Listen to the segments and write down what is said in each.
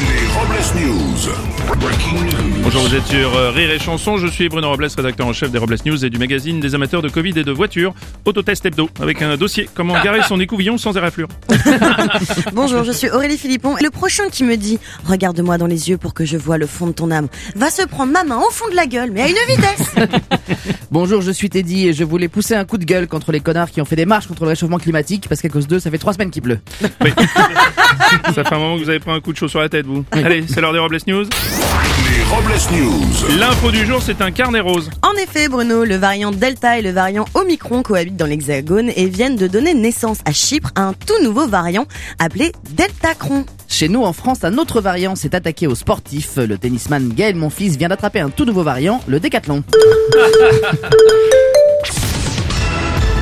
Les Robles News. Breaking news. Bonjour, vous êtes sur euh, Rire et Chanson. Je suis Bruno Robles, rédacteur en chef des Robles News et du magazine des amateurs de Covid et de voitures, Autotest Hebdo, avec un dossier comment garer son écouvillon sans éraflure. Bonjour, je suis Aurélie Philippon. Le prochain qui me dit Regarde-moi dans les yeux pour que je vois le fond de ton âme va se prendre ma main au fond de la gueule, mais à une vitesse Bonjour, je suis Teddy et je voulais pousser un coup de gueule contre les connards qui ont fait des marches contre le réchauffement climatique parce qu'à cause d'eux, ça fait trois semaines qu'il pleut. Oui. Ça fait un moment que vous avez pris un coup de chaud sur la tête, vous. Allez, c'est l'heure des Robles News. Les Robles News. L'info du jour, c'est un carnet rose. En effet, Bruno, le variant Delta et le variant Omicron cohabitent dans l'Hexagone et viennent de donner naissance à Chypre à un tout nouveau variant appelé Deltacron. Chez nous, en France, un autre variant s'est attaqué aux sportifs. Le tennisman Gaël Monfils vient d'attraper un tout nouveau variant, le décathlon.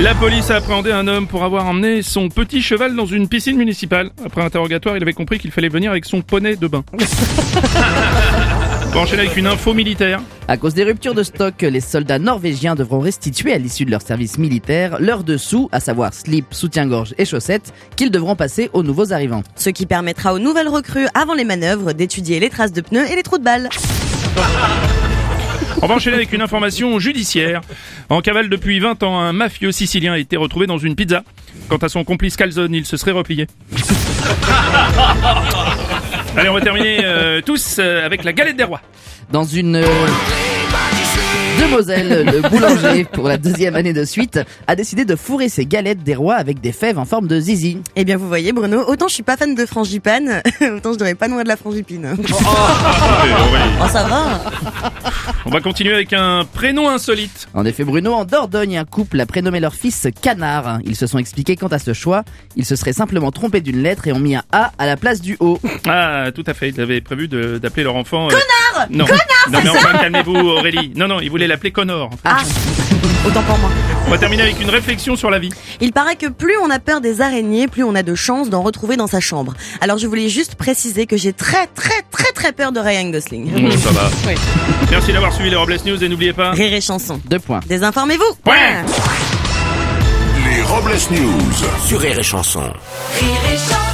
La police a appréhendé un homme pour avoir emmené son petit cheval dans une piscine municipale. Après interrogatoire, il avait compris qu'il fallait venir avec son poney de bain. Va enchaîner avec une info militaire. À cause des ruptures de stock, les soldats norvégiens devront restituer à l'issue de leur service militaire leurs dessous, à savoir slip, soutien-gorge et chaussettes, qu'ils devront passer aux nouveaux arrivants. Ce qui permettra aux nouvelles recrues, avant les manœuvres, d'étudier les traces de pneus et les trous de balles. On va enchaîner avec une information judiciaire. En cavale depuis 20 ans, un mafieux sicilien a été retrouvé dans une pizza. Quant à son complice Calzone, il se serait replié. Allez, on va terminer euh, tous euh, avec la galette des rois. Dans une... euh, De Moselle, le boulanger, pour la deuxième année de suite, a décidé de fourrer ses galettes des rois avec des fèves en forme de zizi. Eh bien, vous voyez, Bruno, autant je suis pas fan de frangipane, autant je devrais pas nourrir de la frangipine. Oh, ça va On va continuer avec un prénom insolite. En effet, Bruno, en Dordogne, un couple a prénommé leur fils Canard. Ils se sont expliqués quant à ce choix. Ils se seraient simplement trompés d'une lettre et ont mis un A à la place du O. Ah, tout à fait. Ils avaient prévu d'appeler leur enfant. Euh, Connard Non. non, mais enfin, calmez-vous, Aurélie. Non, non, ils voulaient l'appeler Connor. Ah Autant pour moi. On va terminer avec une réflexion sur la vie. Il paraît que plus on a peur des araignées, plus on a de chances d'en retrouver dans sa chambre. Alors je voulais juste préciser que j'ai très très très très peur de Ryan Gosling. Bon, ça va. Merci d'avoir suivi les Robles News et n'oubliez pas. Rire et chanson. Deux points. Désinformez-vous Point. Les Robles News. Sur Rire et Chanson. Rire et chanson